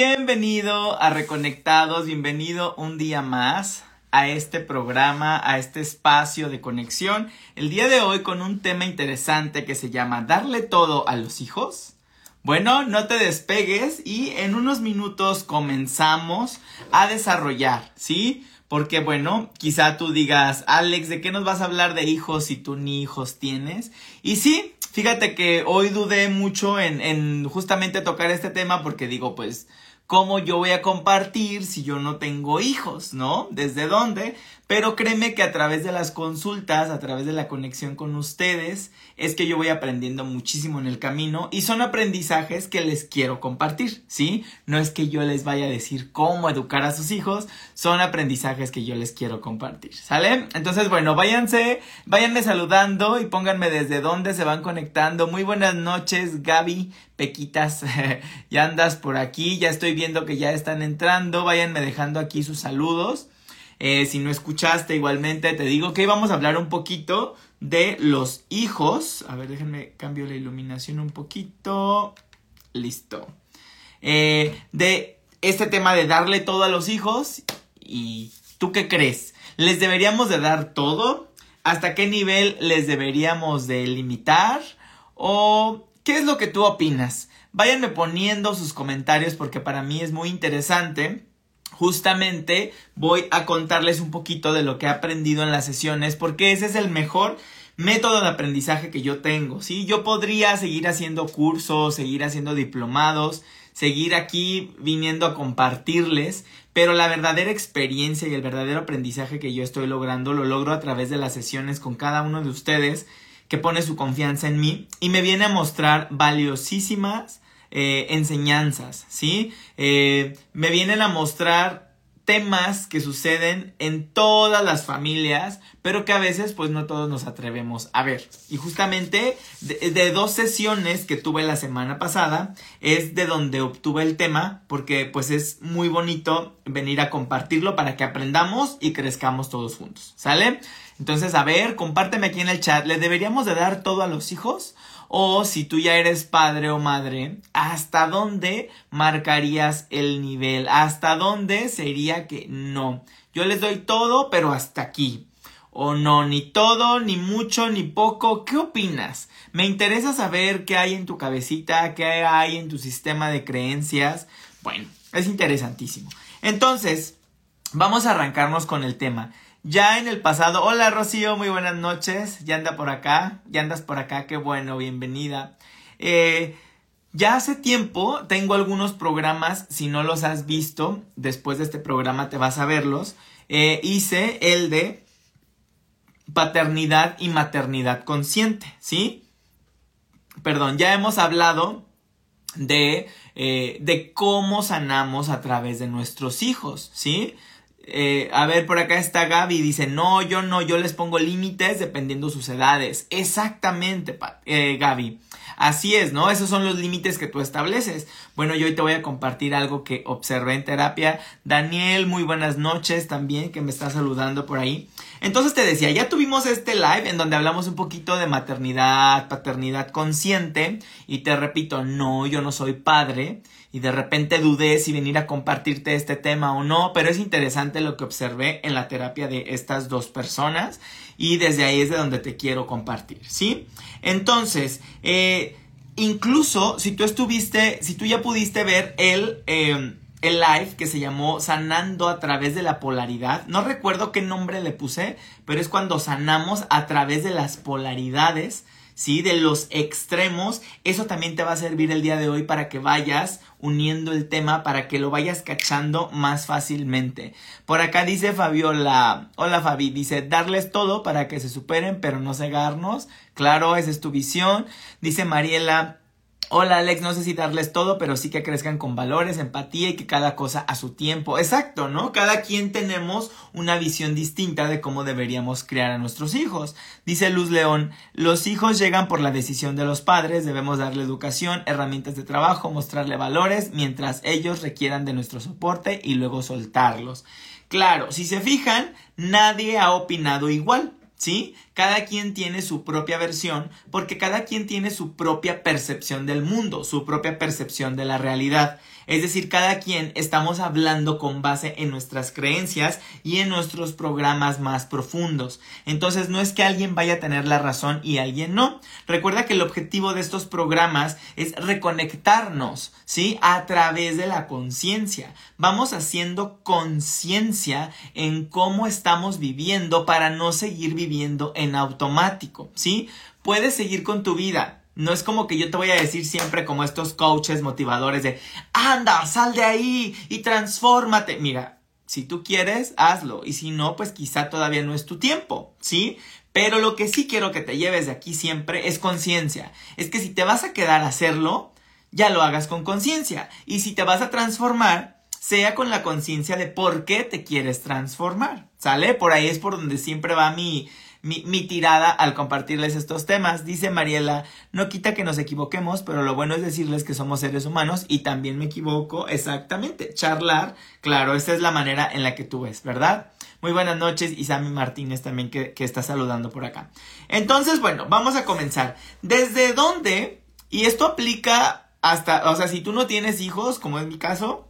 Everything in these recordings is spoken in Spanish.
Bienvenido a Reconectados, bienvenido un día más a este programa, a este espacio de conexión. El día de hoy con un tema interesante que se llama ¿Darle todo a los hijos? Bueno, no te despegues y en unos minutos comenzamos a desarrollar, ¿sí? Porque bueno, quizá tú digas, Alex, ¿de qué nos vas a hablar de hijos si tú ni hijos tienes? Y sí, fíjate que hoy dudé mucho en, en justamente tocar este tema porque digo, pues, ¿Cómo yo voy a compartir si yo no tengo hijos, no? ¿Desde dónde? Pero créeme que a través de las consultas, a través de la conexión con ustedes, es que yo voy aprendiendo muchísimo en el camino y son aprendizajes que les quiero compartir, ¿sí? No es que yo les vaya a decir cómo educar a sus hijos, son aprendizajes que yo les quiero compartir, ¿sale? Entonces, bueno, váyanse, váyanme saludando y pónganme desde dónde se van conectando. Muy buenas noches, Gaby, Pequitas, ya andas por aquí, ya estoy viendo que ya están entrando, váyanme dejando aquí sus saludos. Eh, si no escuchaste, igualmente te digo que vamos a hablar un poquito de los hijos. A ver, déjenme cambio la iluminación un poquito. Listo. Eh, de este tema de darle todo a los hijos. ¿Y tú qué crees? ¿Les deberíamos de dar todo? ¿Hasta qué nivel les deberíamos de limitar? ¿O qué es lo que tú opinas? Váyanme poniendo sus comentarios porque para mí es muy interesante justamente voy a contarles un poquito de lo que he aprendido en las sesiones, porque ese es el mejor método de aprendizaje que yo tengo, ¿sí? Yo podría seguir haciendo cursos, seguir haciendo diplomados, seguir aquí viniendo a compartirles, pero la verdadera experiencia y el verdadero aprendizaje que yo estoy logrando lo logro a través de las sesiones con cada uno de ustedes que pone su confianza en mí y me viene a mostrar valiosísimas eh, enseñanzas, ¿sí? Eh, me vienen a mostrar temas que suceden en todas las familias, pero que a veces pues no todos nos atrevemos a ver. Y justamente de, de, dos sesiones que tuve la semana pasada es de donde obtuve el tema, porque pues es muy bonito venir a compartirlo para que aprendamos y crezcamos todos juntos, ¿sale? Entonces, a ver, compárteme aquí en el chat, ¿le deberíamos de dar todo a los hijos? O si tú ya eres padre o madre, ¿hasta dónde marcarías el nivel? ¿Hasta dónde sería que no? Yo les doy todo, pero hasta aquí. O no, ni todo, ni mucho, ni poco. ¿Qué opinas? Me interesa saber qué hay en tu cabecita, qué hay en tu sistema de creencias. Bueno, es interesantísimo. Entonces, vamos a arrancarnos con el tema. Ya en el pasado, hola Rocío, muy buenas noches, ya anda por acá, ya andas por acá, qué bueno, bienvenida. Eh, ya hace tiempo tengo algunos programas, si no los has visto, después de este programa te vas a verlos. Eh, hice el de paternidad y maternidad consciente, ¿sí? Perdón, ya hemos hablado de, eh, de cómo sanamos a través de nuestros hijos, ¿sí? Eh, a ver, por acá está Gaby, dice, no, yo no, yo les pongo límites dependiendo sus edades. Exactamente, eh, Gaby. Así es, ¿no? Esos son los límites que tú estableces. Bueno, yo hoy te voy a compartir algo que observé en terapia. Daniel, muy buenas noches también, que me está saludando por ahí. Entonces te decía, ya tuvimos este live en donde hablamos un poquito de maternidad, paternidad consciente. Y te repito, no, yo no soy padre y de repente dudé si venir a compartirte este tema o no, pero es interesante lo que observé en la terapia de estas dos personas y desde ahí es de donde te quiero compartir, ¿sí? Entonces, eh, incluso si tú estuviste, si tú ya pudiste ver el... Eh, el live que se llamó Sanando a través de la polaridad. No recuerdo qué nombre le puse, pero es cuando sanamos a través de las polaridades ¿sí? De los extremos. Eso también te va a servir el día de hoy para que vayas uniendo el tema, para que lo vayas cachando más fácilmente. Por acá dice Fabiola, hola Fabi, dice darles todo para que se superen, pero no cegarnos. Claro, esa es tu visión. Dice Mariela, Hola Alex, no sé si darles todo, pero sí que crezcan con valores, empatía y que cada cosa a su tiempo. Exacto, ¿no? Cada quien tenemos una visión distinta de cómo deberíamos criar a nuestros hijos. Dice Luz León, los hijos llegan por la decisión de los padres, debemos darle educación, herramientas de trabajo, mostrarle valores, mientras ellos requieran de nuestro soporte y luego soltarlos. Claro, si se fijan, nadie ha opinado igual. ¿sí? Cada quien tiene su propia versión porque cada quien tiene su propia percepción del mundo, su propia percepción de la realidad. Es decir, cada quien estamos hablando con base en nuestras creencias y en nuestros programas más profundos. Entonces no es que alguien vaya a tener la razón y alguien no. Recuerda que el objetivo de estos programas es reconectarnos, ¿sí? A través de la conciencia. Vamos haciendo conciencia en cómo estamos viviendo para no seguir viviendo en automático, ¿sí? Puedes seguir con tu vida, no es como que yo te voy a decir siempre como estos coaches motivadores de, anda, sal de ahí y transfórmate. Mira, si tú quieres, hazlo. Y si no, pues quizá todavía no es tu tiempo, ¿sí? Pero lo que sí quiero que te lleves de aquí siempre es conciencia. Es que si te vas a quedar a hacerlo, ya lo hagas con conciencia. Y si te vas a transformar, sea con la conciencia de por qué te quieres transformar. ¿Sale? Por ahí es por donde siempre va mi, mi, tirada al compartirles estos temas. Dice Mariela, no quita que nos equivoquemos, pero lo bueno es decirles que somos seres humanos y también me equivoco exactamente. Charlar, claro, esta es la manera en la que tú ves, ¿verdad? Muy buenas noches y Sammy Martínez también que, que está saludando por acá. Entonces, bueno, vamos a comenzar. ¿Desde dónde? Y esto aplica hasta, o sea, si tú no tienes hijos, como es mi caso,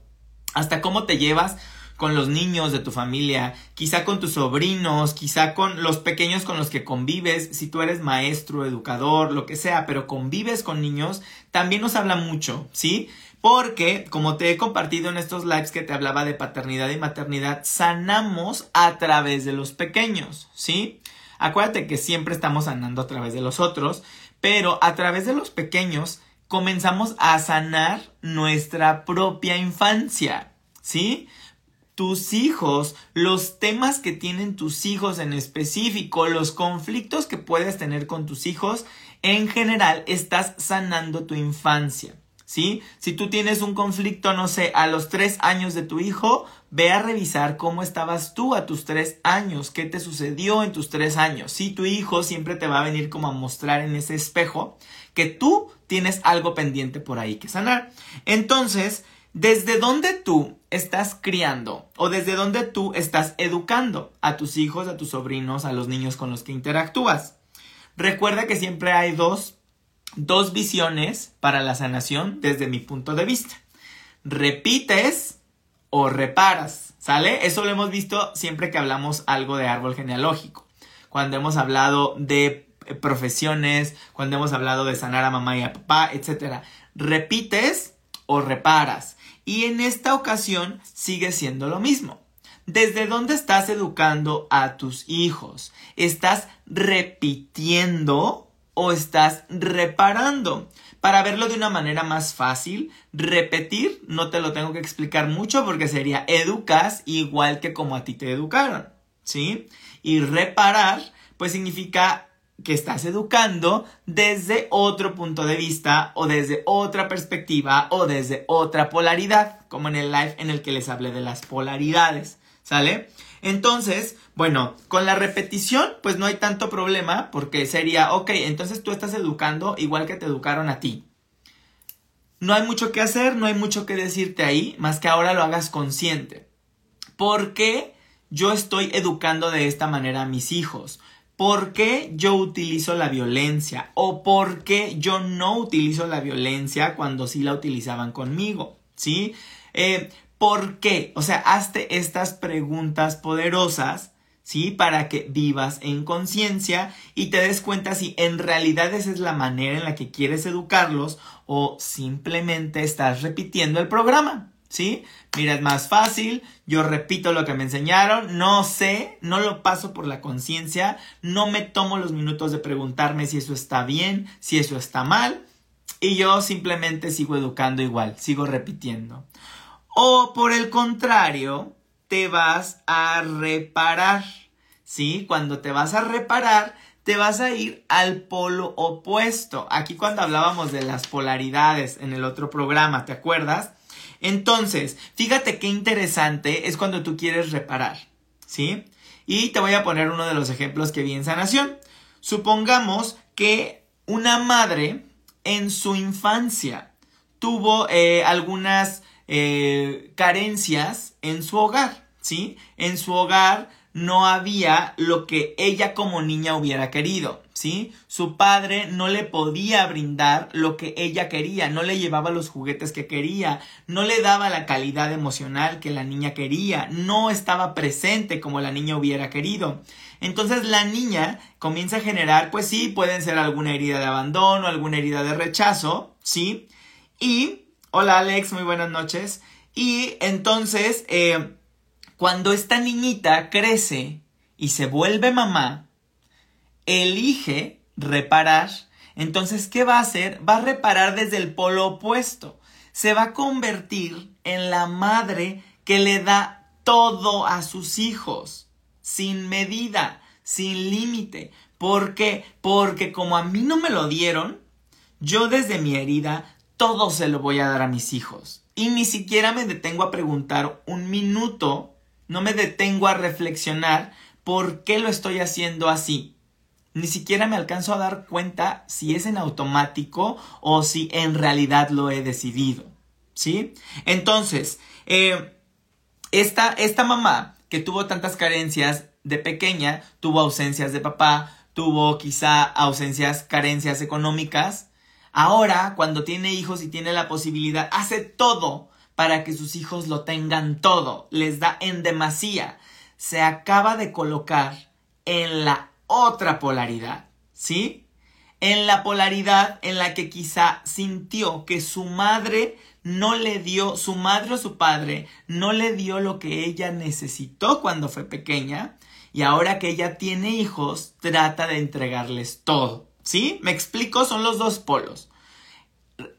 hasta cómo te llevas con los niños de tu familia, quizá con tus sobrinos, quizá con los pequeños con los que convives, si tú eres maestro, educador, lo que sea, pero convives con niños, también nos habla mucho, ¿sí? Porque, como te he compartido en estos lives que te hablaba de paternidad y maternidad, sanamos a través de los pequeños, ¿sí? Acuérdate que siempre estamos sanando a través de los otros, pero a través de los pequeños comenzamos a sanar nuestra propia infancia, ¿sí? Tus hijos, los temas que tienen tus hijos en específico, los conflictos que puedes tener con tus hijos, en general estás sanando tu infancia. ¿Sí? Si tú tienes un conflicto, no sé, a los tres años de tu hijo, ve a revisar cómo estabas tú a tus tres años, qué te sucedió en tus tres años. Si tu hijo siempre te va a venir como a mostrar en ese espejo que tú tienes algo pendiente por ahí que sanar. Entonces, ¿Desde dónde tú estás criando o desde dónde tú estás educando a tus hijos, a tus sobrinos, a los niños con los que interactúas? Recuerda que siempre hay dos, dos visiones para la sanación desde mi punto de vista. Repites o reparas, ¿sale? Eso lo hemos visto siempre que hablamos algo de árbol genealógico. Cuando hemos hablado de profesiones, cuando hemos hablado de sanar a mamá y a papá, etc. Repites o reparas. Y en esta ocasión sigue siendo lo mismo. ¿Desde dónde estás educando a tus hijos? ¿Estás repitiendo o estás reparando? Para verlo de una manera más fácil, repetir no te lo tengo que explicar mucho porque sería educas igual que como a ti te educaron, ¿sí? Y reparar pues significa que estás educando desde otro punto de vista o desde otra perspectiva o desde otra polaridad, como en el live en el que les hablé de las polaridades, ¿sale? Entonces, bueno, con la repetición, pues no hay tanto problema porque sería, ok, entonces tú estás educando igual que te educaron a ti. No hay mucho que hacer, no hay mucho que decirte ahí, más que ahora lo hagas consciente. ¿Por qué yo estoy educando de esta manera a mis hijos? ¿Por qué yo utilizo la violencia? ¿O por qué yo no utilizo la violencia cuando sí la utilizaban conmigo? ¿Sí? Eh, ¿Por qué? O sea, hazte estas preguntas poderosas, ¿sí? Para que vivas en conciencia y te des cuenta si en realidad esa es la manera en la que quieres educarlos o simplemente estás repitiendo el programa. ¿sí? Mira, es más fácil, yo repito lo que me enseñaron, no sé, no lo paso por la conciencia, no me tomo los minutos de preguntarme si eso está bien, si eso está mal, y yo simplemente sigo educando igual, sigo repitiendo. O por el contrario, te vas a reparar, ¿sí? Cuando te vas a reparar, te vas a ir al polo opuesto. Aquí cuando hablábamos de las polaridades en el otro programa, ¿te acuerdas? Entonces, fíjate qué interesante es cuando tú quieres reparar, ¿sí? Y te voy a poner uno de los ejemplos que vi en sanación. Supongamos que una madre en su infancia tuvo eh, algunas eh, carencias en su hogar, ¿sí? En su hogar no había lo que ella como niña hubiera querido, Su padre no le podía brindar lo que ella quería, no le llevaba los juguetes que quería, no le daba la calidad emocional que la niña quería, no estaba presente como la niña hubiera querido. Entonces la niña comienza a generar, pues sí, pueden ser alguna herida de abandono, alguna herida de rechazo, ¿sí? Y, hola Alex, muy buenas noches. Y entonces, eh, cuando esta niñita crece y se vuelve mamá, elige reparar. Entonces, ¿qué va a hacer? Va a reparar desde el polo opuesto. Se va a convertir en la madre que le da todo a sus hijos, sin medida, sin límite. ¿Por qué? Porque como a mí no me lo dieron, yo desde mi herida todo se lo voy a dar a mis hijos. Y ni siquiera me detengo a preguntar un minuto no me detengo a reflexionar por qué lo estoy haciendo así. Ni siquiera me alcanzo a dar cuenta si es en automático o si en realidad lo he decidido. ¿Sí? Entonces, eh, esta, esta mamá que tuvo tantas carencias de pequeña, tuvo ausencias de papá, tuvo quizá ausencias, carencias económicas, ahora cuando tiene hijos y tiene la posibilidad, hace todo para que sus hijos lo tengan todo, les da en demasía. Se acaba de colocar en la otra polaridad, ¿sí? En la polaridad en la que quizá sintió que su madre no le dio, su madre o su padre no le dio lo que ella necesitó cuando fue pequeña y ahora que ella tiene hijos trata de entregarles todo. ¿Sí? Me explico, son los dos polos.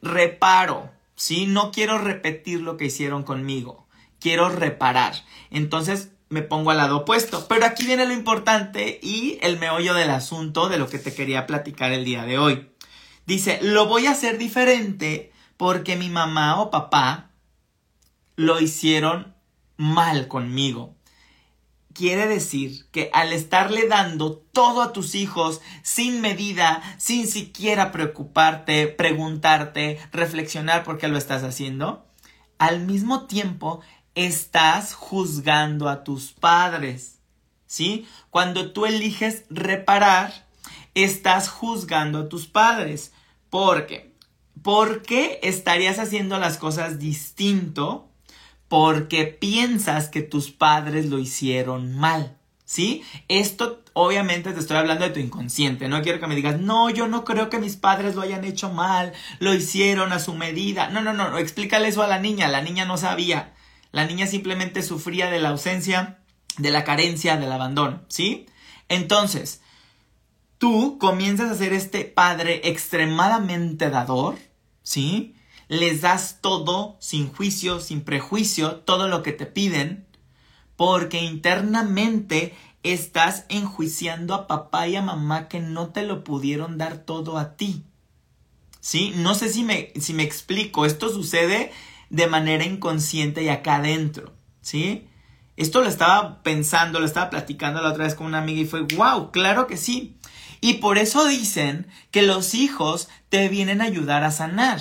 Reparo, ¿sí? No quiero repetir lo que hicieron conmigo, quiero reparar. Entonces me pongo al lado opuesto. Pero aquí viene lo importante y el meollo del asunto de lo que te quería platicar el día de hoy. Dice, lo voy a hacer diferente porque mi mamá o papá lo hicieron mal conmigo quiere decir que al estarle dando todo a tus hijos sin medida, sin siquiera preocuparte, preguntarte, reflexionar por qué lo estás haciendo, al mismo tiempo estás juzgando a tus padres. ¿Sí? Cuando tú eliges reparar, estás juzgando a tus padres. ¿Por qué? ¿Por qué estarías haciendo las cosas distinto porque piensas que tus padres lo hicieron mal. ¿Sí? Esto obviamente te estoy hablando de tu inconsciente. No quiero que me digas, no, yo no creo que mis padres lo hayan hecho mal, lo hicieron a su medida. No, no, no, explícale eso a la niña. La niña no sabía. La niña simplemente sufría de la ausencia, de la carencia, del abandono. ¿Sí? Entonces, tú comienzas a ser este padre extremadamente dador. ¿Sí? les das todo sin juicio, sin prejuicio, todo lo que te piden, porque internamente estás enjuiciando a papá y a mamá que no te lo pudieron dar todo a ti. ¿Sí? No sé si me, si me explico, esto sucede de manera inconsciente y acá adentro, ¿sí? Esto lo estaba pensando, lo estaba platicando la otra vez con una amiga y fue, wow, claro que sí. Y por eso dicen que los hijos te vienen a ayudar a sanar.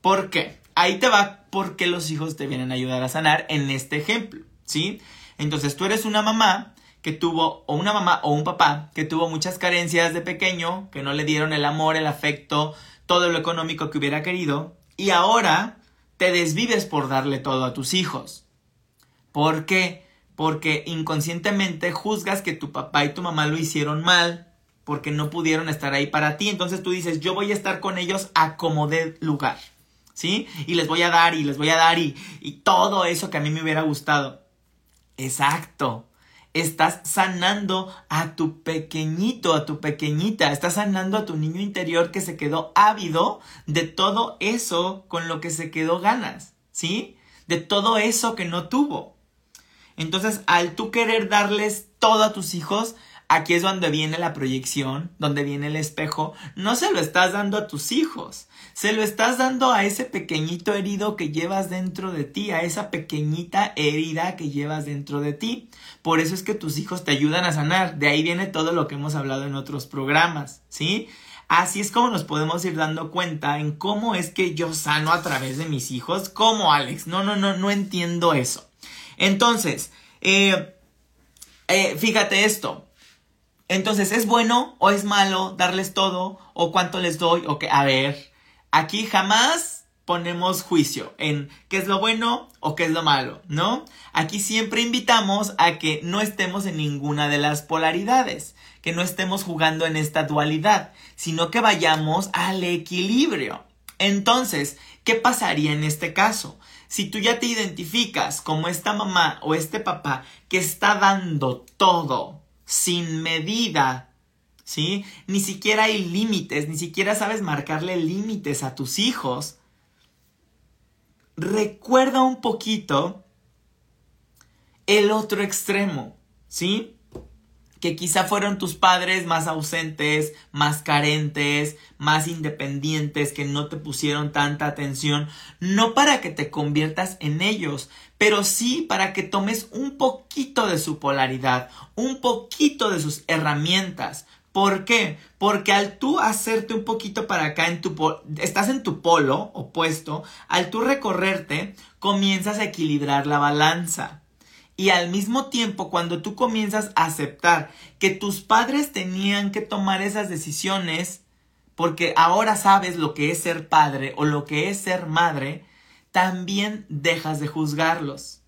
¿Por qué? Ahí te va porque los hijos te vienen a ayudar a sanar en este ejemplo, ¿sí? Entonces tú eres una mamá que tuvo, o una mamá o un papá que tuvo muchas carencias de pequeño, que no le dieron el amor, el afecto, todo lo económico que hubiera querido, y ahora te desvives por darle todo a tus hijos. ¿Por qué? Porque inconscientemente juzgas que tu papá y tu mamá lo hicieron mal, porque no pudieron estar ahí para ti, entonces tú dices, yo voy a estar con ellos a como de lugar. ¿sí? Y les voy a dar y les voy a dar y, y todo eso que a mí me hubiera gustado. Exacto. Estás sanando a tu pequeñito, a tu pequeñita. Estás sanando a tu niño interior que se quedó ávido de todo eso con lo que se quedó ganas, ¿sí? De todo eso que no tuvo. Entonces, al tú querer darles todo a tus hijos, aquí es donde viene la proyección, donde viene el espejo. No se lo estás dando a tus hijos, se lo estás dando a ese pequeñito herido que llevas dentro de ti, a esa pequeñita herida que llevas dentro de ti. Por eso es que tus hijos te ayudan a sanar. De ahí viene todo lo que hemos hablado en otros programas, ¿sí? Así es como nos podemos ir dando cuenta en cómo es que yo sano a través de mis hijos. ¿Cómo, Alex? No, no, no, no entiendo eso. Entonces, eh, eh, fíjate esto. Entonces, ¿es bueno o es malo darles todo? ¿O cuánto les doy? O que, a ver, aquí jamás ponemos juicio en qué es lo bueno o qué es lo malo, ¿no? Aquí siempre invitamos a que no estemos en ninguna de las polaridades, que no estemos jugando en esta dualidad, sino que vayamos al equilibrio. Entonces, ¿qué pasaría en este caso? Si tú ya te identificas como esta mamá o este papá que está dando todo sin medida, ¿sí? Ni siquiera hay límites, ni siquiera sabes marcarle límites a tus hijos, recuerda un poquito el otro extremo, ¿sí? Que quizá fueron tus padres más ausentes, más carentes, más independientes, que no te pusieron tanta atención, no para que te conviertas en ellos, pero sí para que tomes un poquito de su polaridad, un poquito de sus herramientas, ¿Por qué? Porque al tú hacerte un poquito para acá en tu estás en tu polo opuesto, al tú recorrerte, comienzas a equilibrar la balanza. Y al mismo tiempo, cuando tú comienzas a aceptar que tus padres tenían que tomar esas decisiones, porque ahora sabes lo que es ser padre o lo que es ser madre, también dejas de juzgarlos.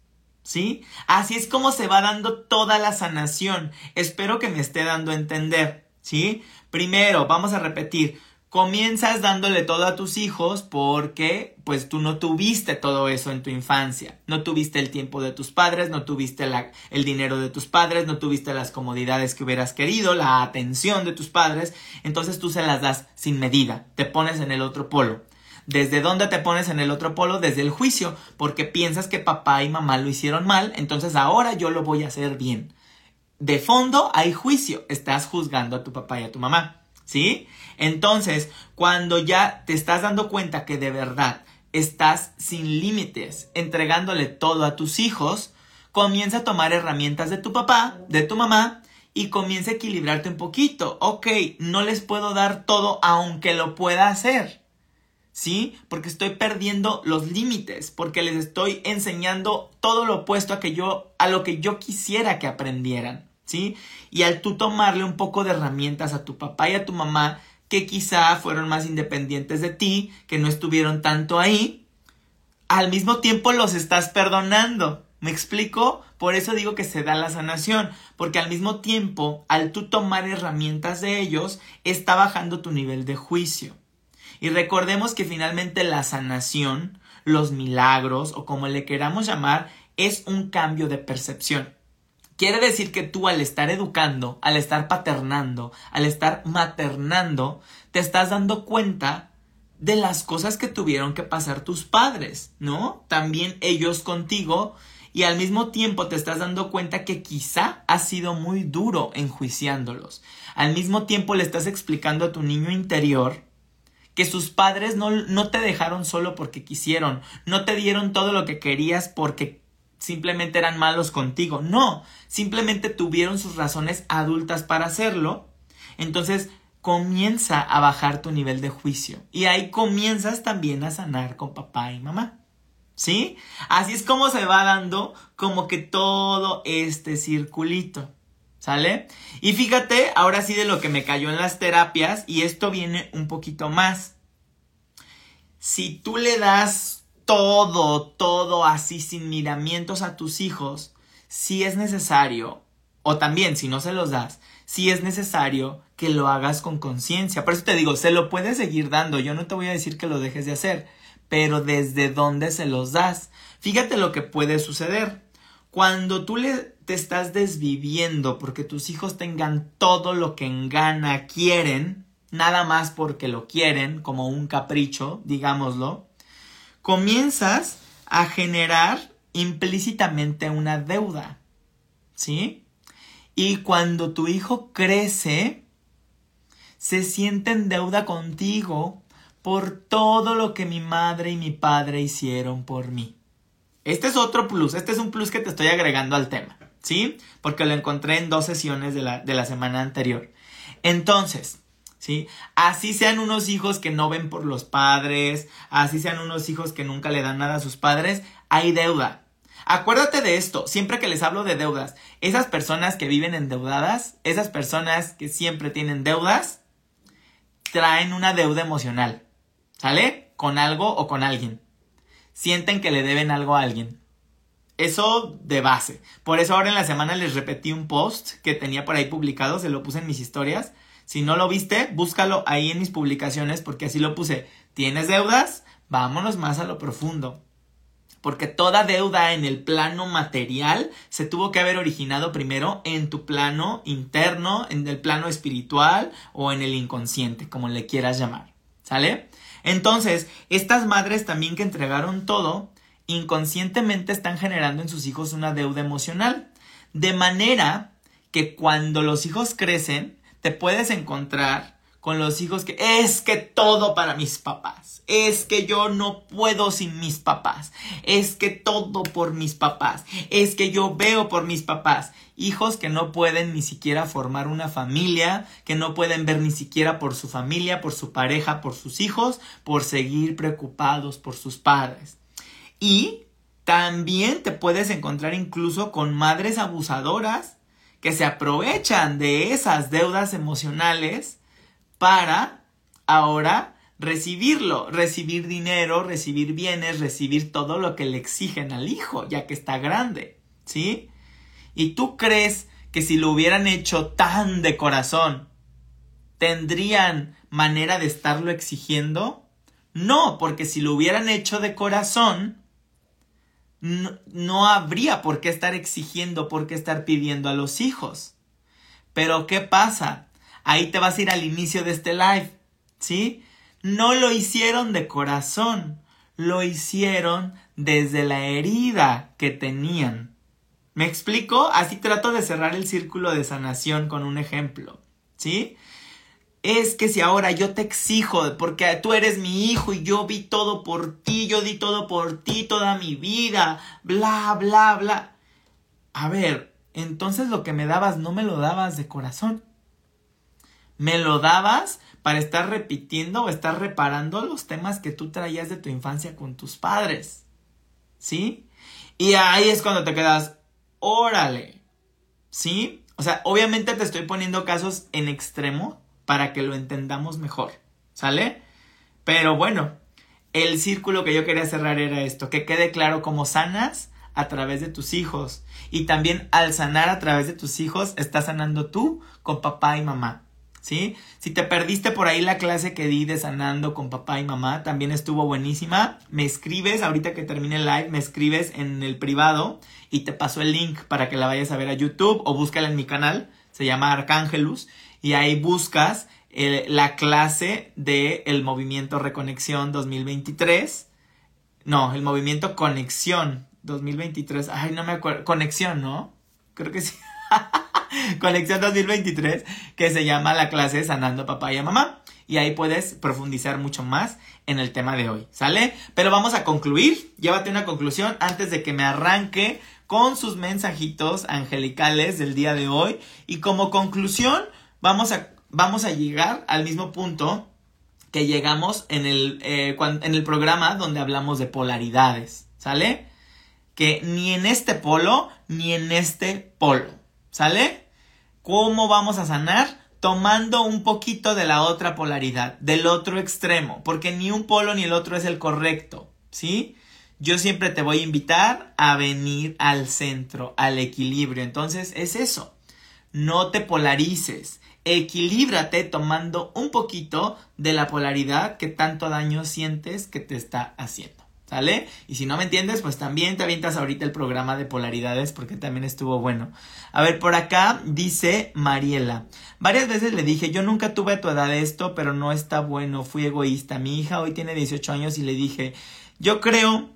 ¿Sí? Así es como se va dando toda la sanación. Espero que me esté dando a entender. ¿sí? Primero, vamos a repetir, comienzas dándole todo a tus hijos porque pues tú no tuviste todo eso en tu infancia, no tuviste el tiempo de tus padres, no tuviste el dinero de tus padres, no tuviste las comodidades que hubieras querido, la atención de tus padres, entonces tú se las das sin medida, te pones en el otro polo. ¿Desde dónde te pones en el otro polo? Desde el juicio, porque piensas que papá y mamá lo hicieron mal, entonces ahora yo lo voy a hacer bien de fondo hay juicio, estás juzgando a tu papá y a tu mamá, ¿sí? Entonces, cuando ya te estás dando cuenta que de verdad estás sin límites, entregándole todo a tus hijos, comienza a tomar herramientas de tu papá, de tu mamá, y comienza a equilibrarte un poquito. Ok, no les puedo dar todo aunque lo pueda hacer. ¿Sí? Porque estoy perdiendo los límites, porque les estoy enseñando todo lo opuesto a que yo a lo que yo quisiera que aprendieran. ¿sí? Y al tú tomarle un poco de herramientas a tu papá y a tu mamá, que quizá fueron más independientes de ti, que no estuvieron tanto ahí, al mismo tiempo los estás perdonando. ¿Me explico? Por eso digo que se da la sanación, porque al mismo tiempo, al tú tomar herramientas de ellos, está bajando tu nivel de juicio. Y recordemos que finalmente la sanación, los milagros o como le queramos llamar, es un cambio de percepción. Quiere decir que tú al estar educando, al estar paternando, al estar maternando, te estás dando cuenta de las cosas que tuvieron que pasar tus padres, ¿no? También ellos contigo y al mismo tiempo te estás dando cuenta que quizá has sido muy duro enjuiciándolos. Al mismo tiempo le estás explicando a tu niño interior que sus padres no, no te dejaron solo porque quisieron, no te dieron todo lo que querías porque simplemente eran malos contigo. No, simplemente tuvieron sus razones adultas para hacerlo. Entonces comienza a bajar tu nivel de juicio. Y ahí comienzas también a sanar con papá y mamá. ¿Sí? Así es como se va dando como que todo este circulito. ¿Sale? Y fíjate, ahora sí de lo que me cayó en las terapias, y esto viene un poquito más. Si tú le das todo, todo así sin miramientos a tus hijos, si es necesario, o también si no se los das, si es necesario que lo hagas con conciencia. Por eso te digo, se lo puedes seguir dando, yo no te voy a decir que lo dejes de hacer, pero desde dónde se los das. Fíjate lo que puede suceder. Cuando tú te estás desviviendo porque tus hijos tengan todo lo que en gana quieren, nada más porque lo quieren, como un capricho, digámoslo, comienzas a generar implícitamente una deuda. ¿Sí? Y cuando tu hijo crece, se siente en deuda contigo por todo lo que mi madre y mi padre hicieron por mí. Este es otro plus, este es un plus que te estoy agregando al tema, ¿sí? Porque lo encontré en dos sesiones de la, de la semana anterior. Entonces, ¿sí? Así sean unos hijos que no ven por los padres, así sean unos hijos que nunca le dan nada a sus padres, hay deuda. Acuérdate de esto, siempre que les hablo de deudas, esas personas que viven endeudadas, esas personas que siempre tienen deudas, traen una deuda emocional. ¿Sale? Con algo o con alguien. Sienten que le deben algo a alguien. Eso de base. Por eso ahora en la semana les repetí un post que tenía por ahí publicado, se lo puse en mis historias. Si no lo viste, búscalo ahí en mis publicaciones porque así lo puse. ¿Tienes deudas? Vámonos más a lo profundo porque toda deuda en el plano material se tuvo que haber originado primero en tu plano interno, en el plano espiritual o en el inconsciente, como le quieras llamar. ¿Sale? Entonces, estas madres también que entregaron todo, inconscientemente están generando en sus hijos una deuda emocional. De manera que cuando los hijos crecen, te puedes encontrar con los hijos que es que todo para mis papás, es que yo no puedo sin mis papás, es que todo por mis papás, es que yo veo por mis papás, hijos que no pueden ni siquiera formar una familia, que no pueden ver ni siquiera por su familia, por su pareja, por sus hijos, por seguir preocupados por sus padres. Y también te puedes encontrar incluso con madres abusadoras que se aprovechan de esas deudas emocionales para ahora recibirlo, recibir dinero, recibir bienes, recibir todo lo que le exigen al hijo, ya que está grande, ¿sí? ¿Y tú crees que si lo hubieran hecho tan de corazón, tendrían manera de estarlo exigiendo? No, porque si lo hubieran hecho de corazón, no, habría por qué estar exigiendo, por qué estar pidiendo a los hijos. Pero ¿qué pasa? Ahí te vas a ir al inicio de este live, ¿sí? No lo hicieron de corazón, lo hicieron desde la herida que tenían. ¿Me explico? Así trato de cerrar el círculo de sanación con un ejemplo, ¿sí? Es que si ahora yo te exijo, porque tú eres mi hijo y yo vi todo por ti, yo di todo por ti toda mi vida, bla, bla, bla. A ver, entonces lo que me dabas no me lo dabas de corazón me lo dabas para estar repitiendo o estar reparando los temas que tú traías de tu infancia con tus padres. ¿Sí? Y ahí es cuando te quedas, órale. ¿Sí? O sea, obviamente te estoy poniendo casos en extremo para que lo entendamos mejor. ¿Sale? Pero bueno, el círculo que yo quería cerrar era esto, que quede claro cómo sanas a través de tus hijos. Y también al sanar a través de tus hijos, estás sanando tú con papá y mamá. ¿sí? Si te perdiste por ahí la clase que di de sanando con papá y mamá, también estuvo buenísima. Me escribes, ahorita que termine el live, me escribes en el privado y te paso el link para que la vayas a ver a YouTube o búscala en mi canal, se llama Arcángelus, y ahí buscas la clase de el movimiento Reconexión 2023. No, el movimiento Conexión 2023. Ay, no me acuerdo. Conexión, ¿no? Creo que sí. Conexión 2023, que se llama la clase Sanando Papá y Mamá. Y ahí puedes profundizar mucho más en el tema de hoy, ¿sale? Pero vamos a concluir. Llévate una conclusión antes de que me arranque con sus mensajitos angelicales del día de hoy. Y como conclusión, vamos a, vamos a llegar al mismo punto que llegamos en el, eh, en el programa donde hablamos de polaridades, ¿sale? Que ni en este polo ni en este polo. ¿Sale? ¿Cómo vamos a sanar? Tomando un poquito de la otra polaridad, del otro extremo, porque ni un polo ni el otro es el correcto, ¿sí? Yo siempre te voy a invitar a venir al centro, al equilibrio. Entonces es eso. No te polarices. Equilíbrate tomando un poquito de la polaridad que tanto daño sientes que te está haciendo. ¿Sale? Y si no me entiendes, pues también te avientas ahorita el programa de polaridades porque también estuvo bueno. A ver, por acá dice Mariela. Varias veces le dije, yo nunca tuve a tu edad esto, pero no está bueno, fui egoísta. Mi hija hoy tiene 18 años y le dije, yo creo,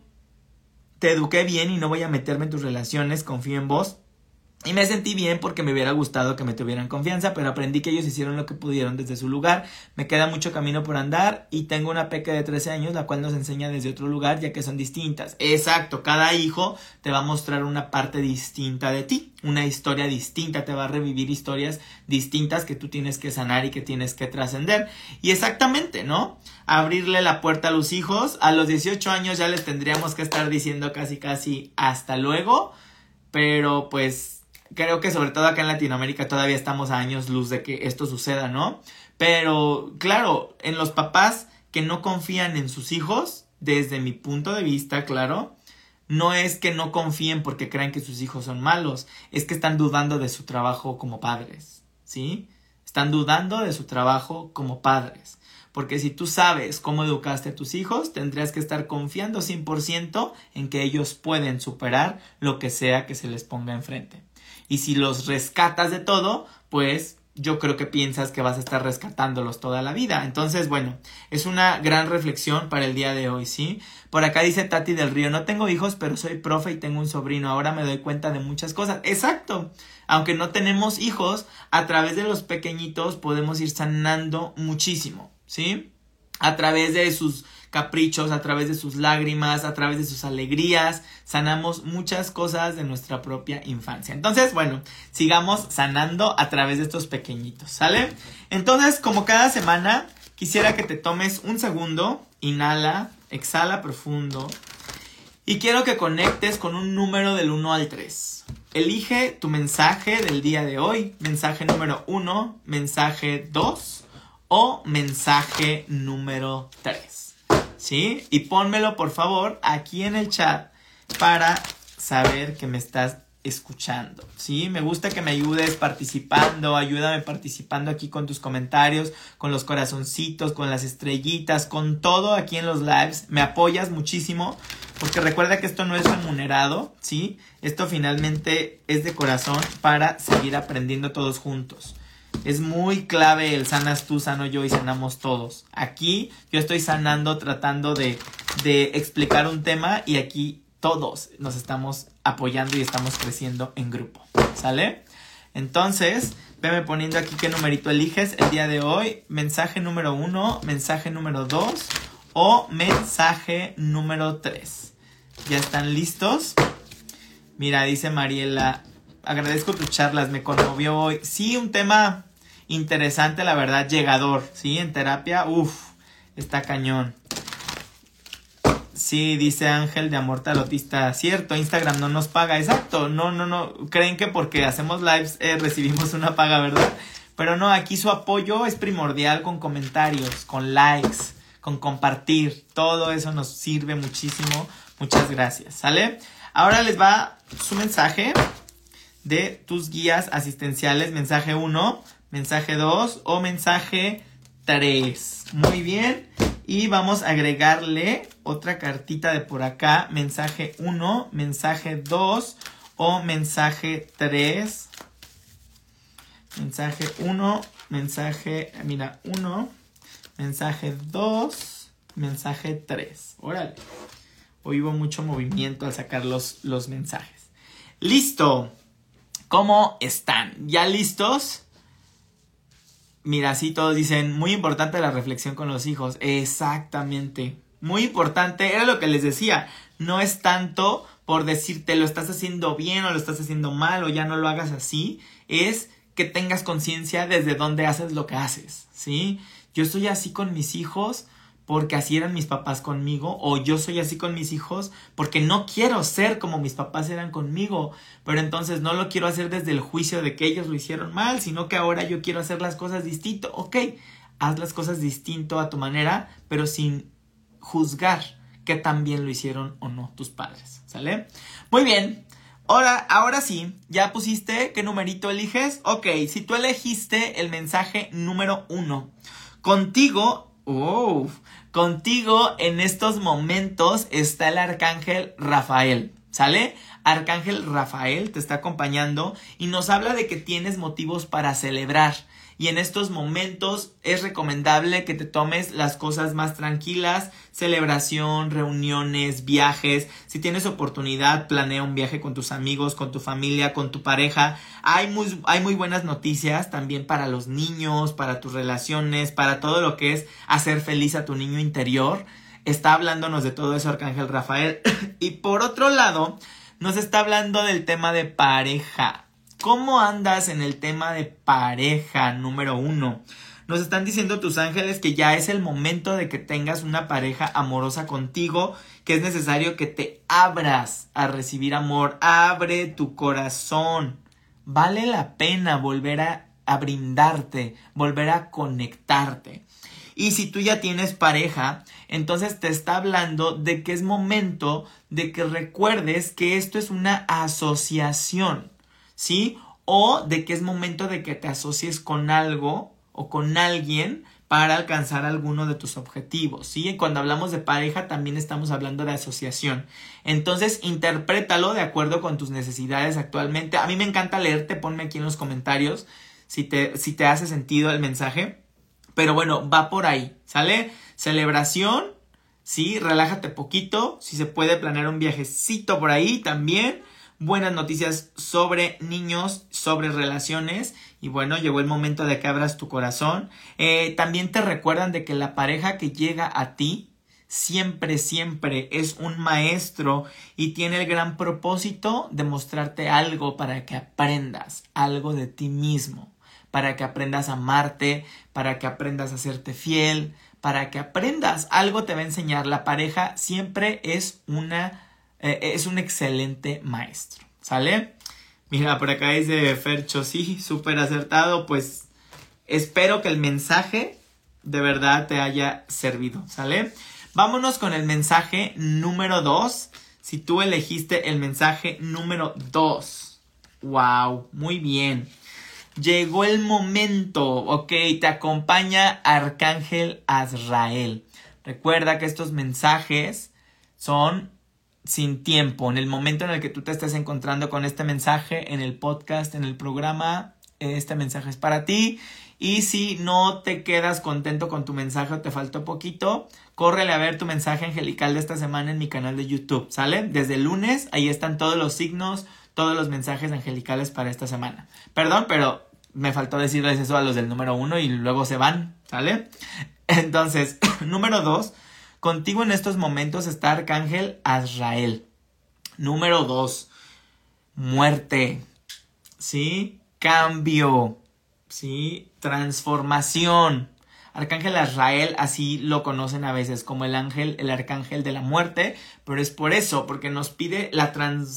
te eduqué bien y no voy a meterme en tus relaciones, confío en vos. Y me sentí bien porque me hubiera gustado que me tuvieran confianza, pero aprendí que ellos hicieron lo que pudieron desde su lugar. Me queda mucho camino por andar y tengo una peque de 13 años, la cual nos enseña desde otro lugar, ya que son distintas. Exacto, cada hijo te va a mostrar una parte distinta de ti, una historia distinta, te va a revivir historias distintas que tú tienes que sanar y que tienes que trascender. Y exactamente, ¿no? Abrirle la puerta a los hijos, a los 18 años ya les tendríamos que estar diciendo casi casi hasta luego, pero pues creo que sobre todo acá en Latinoamérica todavía estamos a años luz de que esto suceda, ¿no? Pero claro, en los papás que no confían en sus hijos, desde mi punto de vista, claro, no es que no confíen porque crean que sus hijos son malos, es que están dudando de su trabajo como padres, ¿sí? Están dudando de su trabajo como padres. Porque si tú sabes cómo educaste a tus hijos, tendrías que estar confiando 100% en que ellos pueden superar lo que sea que se les ponga enfrente. Y si los rescatas de todo, pues yo creo que piensas que vas a estar rescatándolos toda la vida. Entonces, bueno, es una gran reflexión para el día de hoy, ¿sí? Por acá dice Tati del Río, no tengo hijos, pero soy profe y tengo un sobrino. Ahora me doy cuenta de muchas cosas. Exacto. Aunque no tenemos hijos, a través de los pequeñitos podemos ir sanando muchísimo, ¿sí? A través de sus caprichos, a través de sus lágrimas, a través de sus alegrías, sanamos muchas cosas de nuestra propia infancia. Entonces, bueno, sigamos sanando a través de estos pequeñitos, ¿sale? Entonces, como cada semana, quisiera que te tomes un segundo, inhala, exhala profundo y quiero que conectes con un número del 1 al 3. Elige tu mensaje del día de hoy, mensaje número 1, mensaje 2 o mensaje número 3. ¿Sí? Y pónmelo por favor aquí en el chat para saber que me estás escuchando, ¿sí? Me gusta que me ayudes participando, ayúdame participando aquí con tus comentarios, con los corazoncitos, con las estrellitas, con todo aquí en los lives, me apoyas muchísimo, porque recuerda que esto no es remunerado, ¿sí? Esto finalmente es de corazón para seguir aprendiendo todos juntos. Es muy clave el sanas tú, sano yo y sanamos todos. Aquí yo estoy sanando tratando de, de explicar un tema y aquí todos nos estamos apoyando y estamos creciendo en grupo. ¿Sale? Entonces, veme poniendo aquí qué numerito eliges el día de hoy. Mensaje número uno, mensaje número dos o mensaje número tres. ¿Ya están listos? Mira, dice Mariela, agradezco tus charlas, me conmovió hoy. Sí, un tema interesante, la verdad, llegador, ¿sí? En terapia, uff, está cañón. Sí, dice Ángel de Amor Talotista, cierto, Instagram no nos paga, exacto, no, no, no, creen que porque hacemos lives eh, recibimos una paga, ¿verdad? Pero no, aquí su apoyo es primordial con comentarios, con likes, con compartir, todo eso nos sirve muchísimo, muchas gracias, ¿sale? Ahora les va su mensaje de tus guías asistenciales, mensaje 1, mensaje 2 o mensaje 3. Muy bien. Y vamos a agregarle otra cartita de por acá. Mensaje 1, mensaje 2 o mensaje 3. Mensaje 1, mensaje, mira, 1, mensaje 2, mensaje 3. Órale. Hoy hubo mucho movimiento al sacar los, los mensajes. Listo. ¿Cómo están? ¿Ya listos? Mira, sí, todos dicen, muy importante la reflexión con los hijos. Exactamente. Muy importante, era lo que les decía. No es tanto por decirte lo estás haciendo bien o lo estás haciendo mal o ya no lo hagas así. Es que tengas conciencia desde dónde haces lo que haces, ¿sí? Yo estoy así con mis hijos porque así eran mis papás conmigo o yo soy así con mis hijos porque no quiero ser como mis papás eran conmigo, pero entonces no lo quiero hacer desde el juicio de que ellos lo hicieron mal, sino que ahora yo quiero hacer las cosas distinto. Ok, haz las cosas distinto a tu manera, pero sin juzgar que también lo hicieron o no tus padres, ¿sale? Muy bien. Ahora, ahora sí, ya pusiste qué numerito eliges. Ok, si tú elegiste el mensaje número uno, contigo Uf, contigo en estos momentos está el arcángel Rafael, ¿sale? Arcángel Rafael te está acompañando y nos habla de que tienes motivos para celebrar y en estos momentos es recomendable que te tomes las cosas más tranquilas, celebración, reuniones, viajes. Si tienes oportunidad, planea un viaje con tus amigos, con tu familia, con tu pareja. Hay muy, hay muy buenas noticias también para los niños, para tus relaciones, para todo lo que es hacer feliz a tu niño interior. Está hablándonos de todo eso Arcángel Rafael. y por otro lado, nos está hablando del tema de pareja. ¿Cómo andas en el tema de pareja número uno? Nos están diciendo tus ángeles que ya es el momento de que tengas una pareja amorosa contigo, que es necesario que te abras a recibir amor, abre tu corazón. Vale la pena volver a, brindarte, volver a conectarte. Y si tú ya tienes pareja, entonces te está hablando de que es momento de que recuerdes que esto es una asociación. ¿Sí? O de que es momento de que te asocies con algo o con alguien para alcanzar alguno de tus objetivos, ¿sí? Cuando hablamos de pareja también estamos hablando de asociación. Entonces, interprétalo de acuerdo con tus necesidades actualmente. A mí me encanta leerte, ponme aquí en los comentarios si te, si te hace sentido el mensaje. Pero bueno, va por ahí, ¿sale? Celebración, sí, relájate poquito, si se puede planear un viajecito por ahí también buenas noticias sobre niños, sobre relaciones. Y bueno, llegó el momento de que abras tu corazón. Eh, también te recuerdan de que la pareja que llega a ti siempre, siempre es un maestro y tiene el gran propósito de mostrarte algo para que aprendas algo de ti mismo, para que aprendas a amarte, para que aprendas a hacerte fiel, para que aprendas algo te va a enseñar. La pareja siempre es una eh, es un excelente maestro, ¿sale? Mira, por acá dice Fercho, sí, súper acertado, pues espero que el mensaje de verdad te haya servido, ¿sale? Vámonos con el mensaje número 2. Si tú elegiste el mensaje número 2. Wow, muy bien. Llegó el momento, ok, te acompaña Arcángel Azrael. Recuerda que estos mensajes son sin tiempo, en el momento en el que tú te estés encontrando con este mensaje en el podcast, en el programa, este mensaje es para ti. Y si no te quedas contento con tu mensaje o te faltó poquito, córrele a ver tu mensaje angelical de esta semana en mi canal de YouTube, ¿sale? Desde el lunes, ahí están todos los signos, todos los mensajes angelicales para esta semana. Perdón, pero me faltó decirles eso a los del número uno y luego se van, ¿sale? Entonces, número dos, Contigo en estos momentos está Arcángel Azrael. Número 2. Muerte. ¿Sí? Cambio. ¿Sí? Transformación. Arcángel Azrael, así lo conocen a veces como el ángel, el arcángel de la muerte, pero es por eso, porque nos pide la,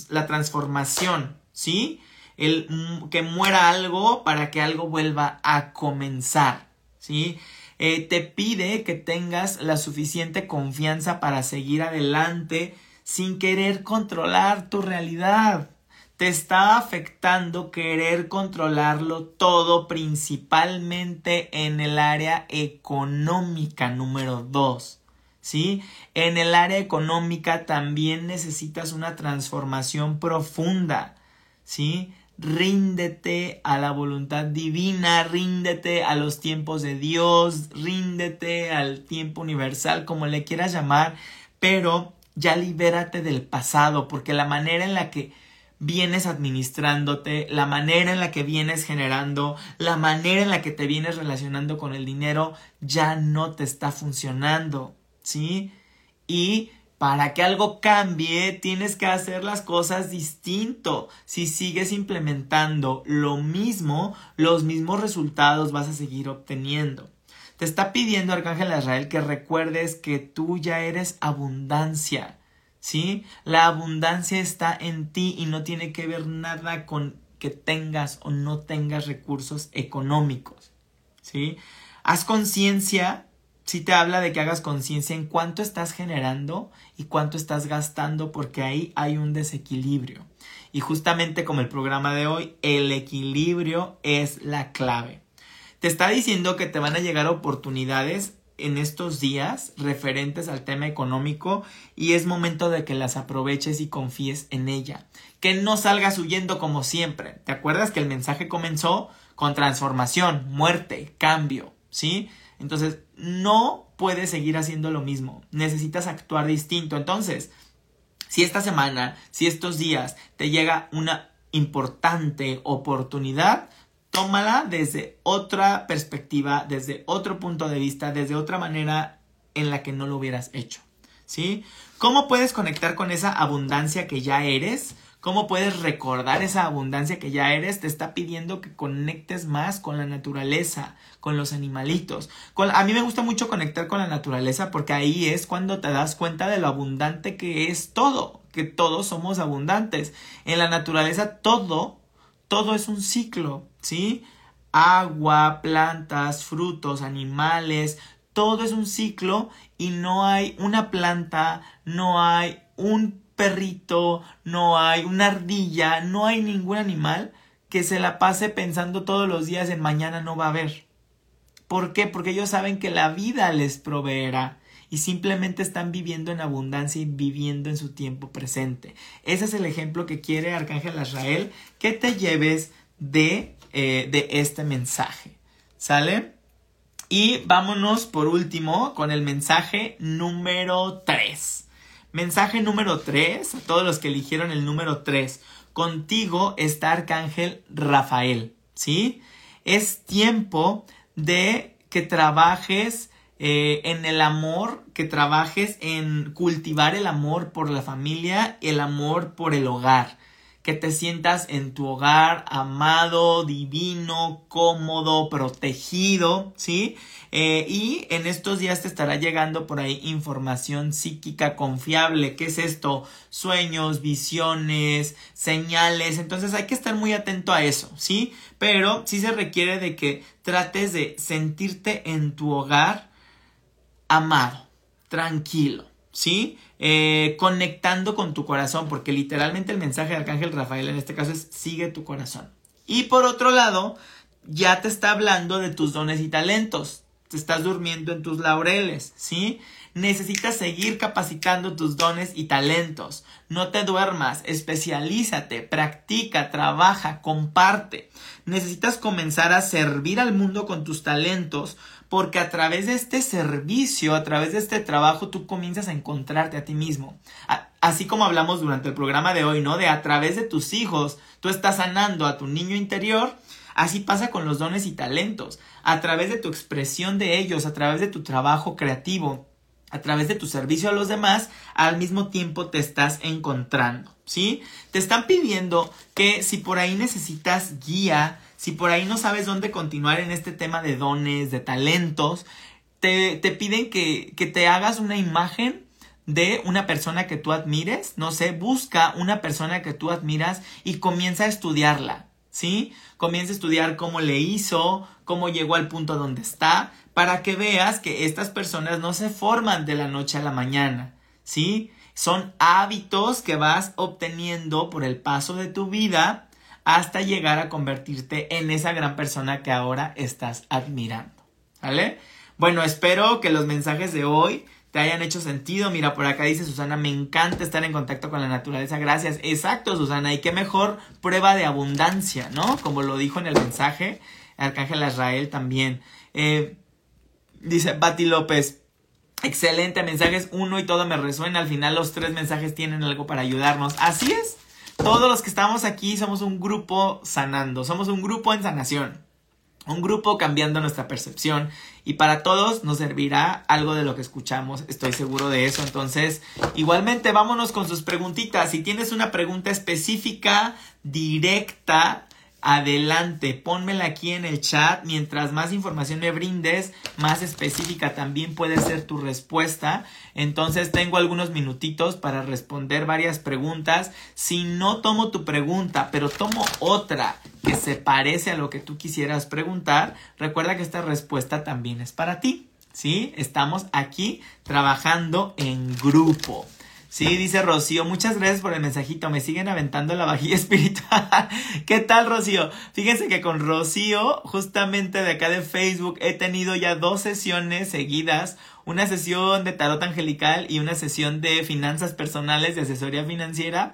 la transformación, ¿sí? El que muera algo para que algo vuelva a comenzar, ¿sí? Eh, te pide que tengas la suficiente confianza para seguir adelante sin querer controlar tu realidad. Te está afectando querer controlarlo todo, principalmente en el área económica número 2. ¿Sí? En el área económica también necesitas una transformación profunda. ¿Sí? Ríndete a la voluntad divina, ríndete a los tiempos de Dios, ríndete al tiempo universal, como le quieras llamar, pero ya libérate del pasado, porque la manera en la que vienes administrándote, la manera en la que vienes generando, la manera en la que te vienes relacionando con el dinero, ya no te está funcionando, ¿sí? Y para que algo cambie, tienes que hacer las cosas distinto. Si sigues implementando lo mismo, los mismos resultados vas a seguir obteniendo. Te está pidiendo Arcángel Israel que recuerdes que tú ya eres abundancia. ¿Sí? La abundancia está en ti y no tiene que ver nada con que tengas o no tengas recursos económicos. ¿Sí? Haz conciencia si te habla de que hagas conciencia en cuánto estás generando y cuánto estás gastando porque ahí hay un desequilibrio. Y justamente como el programa de hoy, el equilibrio es la clave. Te está diciendo que te van a llegar oportunidades en estos días referentes al tema económico y es momento de que las aproveches y confíes en ella. Que no salgas huyendo como siempre. ¿Te acuerdas que el mensaje comenzó con transformación, muerte, cambio? ¿Sí? Entonces, no puedes seguir haciendo lo mismo. Necesitas actuar distinto. Entonces, si esta semana, si estos días te llega una importante oportunidad, tómala desde otra perspectiva, desde otro punto de vista, desde otra manera en la que no lo hubieras hecho. ¿Sí? ¿Cómo puedes conectar con esa abundancia que ya eres? ¿Cómo puedes recordar esa abundancia que ya eres? Te está pidiendo que conectes más con la naturaleza, con los animalitos. a mí me gusta mucho conectar con la naturaleza porque ahí es cuando te das cuenta de lo abundante que es todo, que todos somos abundantes. En la naturaleza todo, todo es un ciclo. ¿sí? Agua, plantas, frutos, animales, todo es un ciclo y no hay una planta, no hay un perrito, no hay una ardilla, no hay ningún animal que se la pase pensando todos los días en mañana no va a haber. ¿Por qué? Porque ellos saben que la vida les proveerá y simplemente están viviendo en abundancia y viviendo en su tiempo presente. Ese es el ejemplo que quiere Arcángel Israel, que te lleves de eh, de este mensaje. ¿Sale? Y vámonos por último con el mensaje número 3. Mensaje número 3, a todos los que eligieron el número 3. Contigo está Arcángel Rafael, ¿sí? Es tiempo de que trabajes eh, en el amor, que trabajes en cultivar el amor por la familia, el amor por el hogar que te sientas en tu hogar amado, divino, cómodo, protegido, ¿sí? Eh, y en estos días te estará llegando por ahí información psíquica confiable. ¿Qué es esto? Sueños, visiones, señales. Entonces hay que estar muy atento a eso, ¿sí? Pero sí se requiere de que trates de sentirte en tu hogar amado, tranquilo, ¿sí? Eh, conectando con tu corazón, porque literalmente el mensaje de Arcángel Rafael en este caso es sigue tu corazón. Y por otro lado, ya te está hablando de tus dones y talentos. Te estás durmiendo en tus laureles, ¿sí? Necesitas seguir capacitando tus dones y talentos. No te duermas, especialízate, practica, trabaja, comparte. Necesitas comenzar a servir al mundo con tus talentos porque a través de este servicio, a través de este trabajo, tú comienzas a encontrarte a ti mismo. así como hablamos durante el programa de hoy, ¿no? De a través de tus hijos, tú estás sanando a tu niño interior. Así pasa con los dones y talentos. A través de tu expresión de ellos, a través de tu trabajo creativo, a través de tu servicio a los demás, al mismo tiempo te estás encontrando, ¿sí? Te están pidiendo que si por ahí necesitas guía, si por ahí no sabes dónde continuar en este tema de dones, de talentos, te, piden que, que te hagas una imagen de una persona que tú admires, no sé, busca una persona que tú admiras y comienza a estudiarla, ¿sí? Comienza a estudiar cómo le hizo, cómo llegó al punto donde está, para que veas que estas personas no se forman de la noche a la mañana, ¿sí? Son hábitos que vas obteniendo por el paso de tu vida hasta llegar a convertirte en esa gran persona que ahora estás admirando. ¿Vale? Bueno, espero que los mensajes de hoy te hayan hecho sentido. Mira, por acá dice Susana, me encanta estar en contacto con la naturaleza. Gracias. Exacto, Susana. Y qué mejor prueba de abundancia, ¿no? Como lo dijo en el mensaje Arcángel Israel también. Eh, dice Bati López. Excelente mensajes, uno y todo me resuena. Al final los tres mensajes tienen algo para ayudarnos. Así es. Todos los que estamos aquí somos un grupo sanando, somos un grupo en sanación, un grupo cambiando nuestra percepción y para todos nos servirá algo de lo que escuchamos, estoy seguro de eso. Entonces, igualmente vámonos con sus preguntitas. Si tienes una pregunta específica, directa, adelante, pónmela aquí en el chat. Mientras más información me brindes, más específica también puede ser tu respuesta. Entonces tengo algunos minutitos para responder varias preguntas. Si no tomo tu pregunta, pero tomo otra que se parece a lo que tú quisieras preguntar, recuerda que esta respuesta también es para ti. ¿Sí? Estamos aquí trabajando en grupo. Sí, dice Rocío, muchas gracias por el mensajito, me siguen aventando la vajilla espiritual. ¿Qué tal, Rocío? Fíjense que con Rocío, justamente de acá de Facebook, he tenido ya dos sesiones seguidas, una sesión de tarot angelical y una sesión de finanzas personales, de asesoría financiera.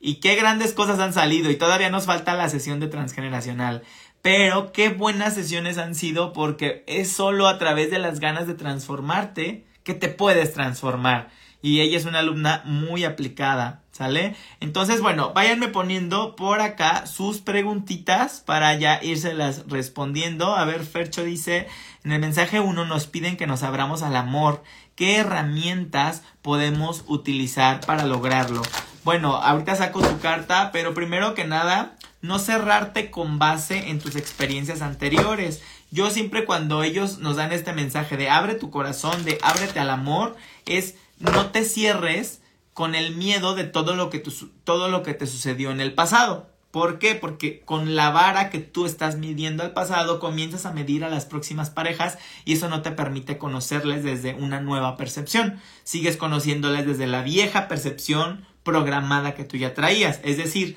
Y qué grandes cosas han salido y todavía nos falta la sesión de transgeneracional. Pero qué buenas sesiones han sido porque es solo a través de las ganas de transformarte que te puedes transformar y ella es una alumna muy aplicada, ¿sale? Entonces, bueno, váyanme poniendo por acá sus preguntitas para ya írselas respondiendo. A ver, Fercho dice, en el mensaje 1 nos piden que nos abramos al amor. ¿Qué herramientas podemos utilizar para lograrlo? Bueno, ahorita saco tu carta, pero primero que nada, no cerrarte con base en tus experiencias anteriores. Yo siempre cuando ellos nos dan este mensaje de abre tu corazón, de ábrete al amor, es no te cierres con el miedo de todo lo que, todo lo que te sucedió en el pasado. ¿Por qué? Porque con la vara que tú estás midiendo al pasado comienzas a medir a las próximas parejas y eso no te permite conocerles desde una nueva percepción. Sigues conociéndoles desde la vieja percepción programada que tú ya traías. Es decir,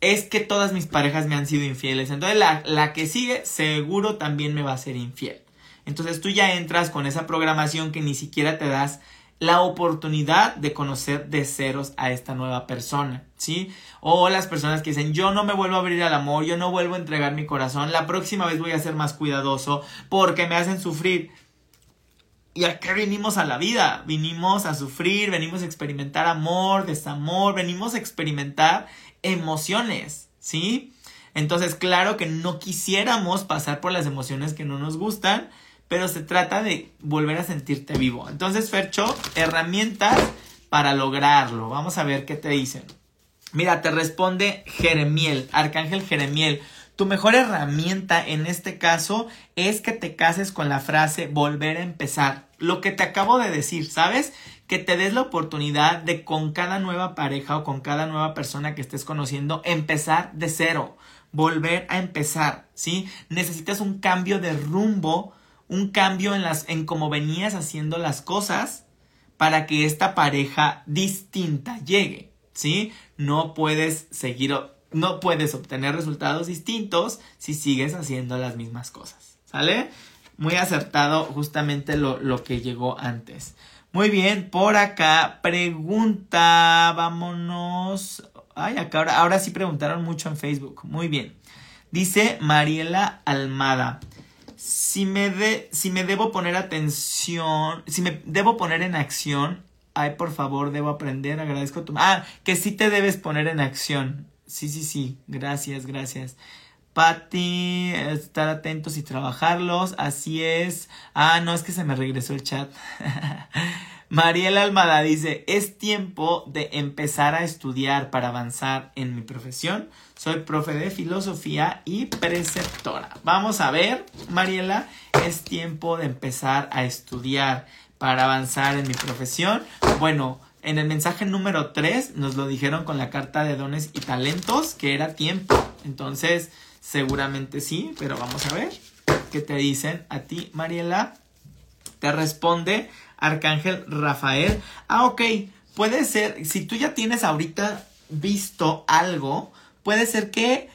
es que todas mis parejas me han sido infieles. Entonces la, la que sigue seguro también me va a ser infiel. Entonces tú ya entras con esa programación que ni siquiera te das la oportunidad de conocer de ceros a esta nueva persona, ¿sí? O las personas que dicen, yo no me vuelvo a abrir al amor, yo no vuelvo a entregar mi corazón, la próxima vez voy a ser más cuidadoso porque me hacen sufrir. ¿Y a qué vinimos a la vida? Vinimos a sufrir, venimos a experimentar amor, desamor, venimos a experimentar emociones, ¿sí? Entonces, claro que no quisiéramos pasar por las emociones que no nos gustan, pero se trata de volver a sentirte vivo. Entonces, Fercho, herramientas para lograrlo. Vamos a ver qué te dicen. Mira, te responde Jeremiel, Arcángel Jeremiel. Tu mejor herramienta en este caso es que te cases con la frase volver a empezar. Lo que te acabo de decir, ¿sabes? Que te des la oportunidad de con cada nueva pareja o con cada nueva persona que estés conociendo empezar de cero, volver a empezar, ¿sí? Necesitas un cambio de rumbo un cambio en las en cómo venías haciendo las cosas para que esta pareja distinta llegue, ¿sí? No puedes seguir no puedes obtener resultados distintos si sigues haciendo las mismas cosas, ¿sale? Muy acertado justamente lo, lo que llegó antes. Muy bien, por acá pregunta, vámonos. Ay, acá ahora, ahora sí preguntaron mucho en Facebook. Muy bien. Dice Mariela Almada si me, de, si me debo poner atención, si me debo poner en acción, ay, por favor, debo aprender, agradezco tu... Ah, que sí te debes poner en acción. Sí, sí, sí, gracias, gracias. Patti, estar atentos y trabajarlos, así es. Ah, no, es que se me regresó el chat. Mariela Almada dice, es tiempo de empezar a estudiar para avanzar en mi profesión. Soy profe de filosofía y preceptora. Vamos a ver, Mariela, es tiempo de empezar a estudiar para avanzar en mi profesión. Bueno, en el mensaje número 3 nos lo dijeron con la carta de dones y talentos que era tiempo. Entonces, seguramente sí, pero vamos a ver qué te dicen a ti, Mariela. Te responde Arcángel Rafael. Ah, ok. Puede ser, si tú ya tienes ahorita visto algo, puede ser que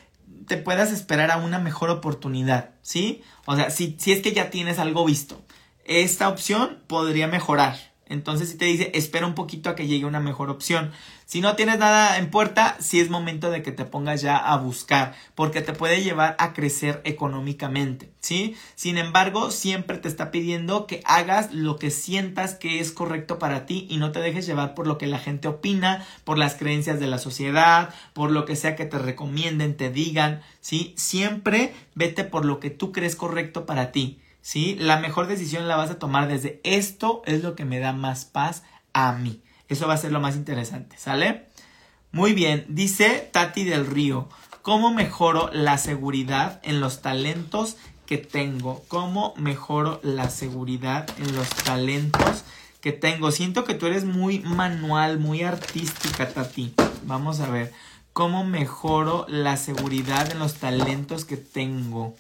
te puedas esperar a una mejor oportunidad, ¿sí? O sea, si, si es que ya tienes algo visto, esta opción podría mejorar. Entonces, si te dice, espera un poquito a que llegue una mejor opción. Si no tienes nada en puerta, sí es momento de que te pongas ya a buscar, porque te puede llevar a crecer económicamente, ¿sí? Sin embargo, siempre te está pidiendo que hagas lo que sientas que es correcto para ti y no te dejes llevar por lo que la gente opina, por las creencias de la sociedad, por lo que sea que te recomienden, te digan, ¿sí? Siempre vete por lo que tú crees correcto para ti. ¿Sí? La mejor decisión la vas a tomar desde esto es lo que me da más paz a mí. Eso va a ser lo más interesante, ¿sale? Muy bien, dice Tati del Río, ¿cómo mejoro la seguridad en los talentos que tengo? ¿Cómo mejoro la seguridad en los talentos que tengo? Siento que tú eres muy manual, muy artística, Tati. Vamos a ver, ¿cómo mejoro la seguridad en los talentos que tengo?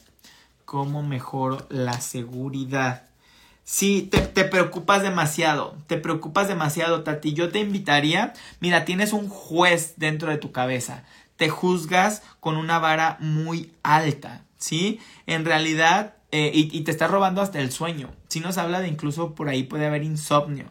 Cómo mejoro la seguridad. Sí, te, preocupas demasiado, te preocupas demasiado, Tati. Yo te invitaría, mira, tienes un juez dentro de tu cabeza, te juzgas con una vara muy alta, ¿sí? En realidad, eh, y, te está robando hasta el sueño. Si nos habla de incluso por ahí puede haber insomnio,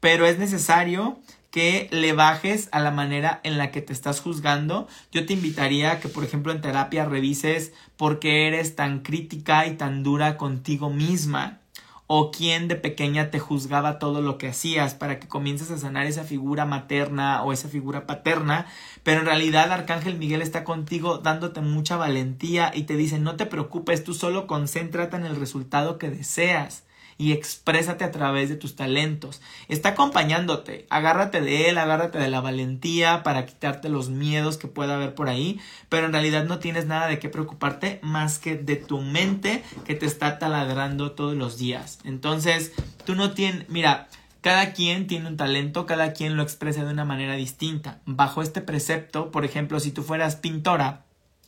pero es necesario que le bajes a la manera en la que te estás juzgando. Yo te invitaría a que, por ejemplo, en terapia revises por qué eres tan crítica y tan dura contigo misma o quién de pequeña te juzgaba todo lo que hacías para que comiences a sanar esa figura materna o esa figura paterna, pero en realidad Arcángel Miguel está contigo dándote mucha valentía y te dice no te preocupes, tú solo concéntrate en el resultado que deseas y exprésate a través de tus talentos. Está acompañándote, agárrate de él, agárrate de la valentía para quitarte los miedos que pueda haber por ahí, pero en realidad no tienes nada de qué preocuparte más que de tu mente que te está taladrando todos los días. Entonces, tú no tienes, mira, cada quien tiene un talento, cada quien lo expresa de una manera distinta. Bajo este precepto, por ejemplo, si tú fueras pintora,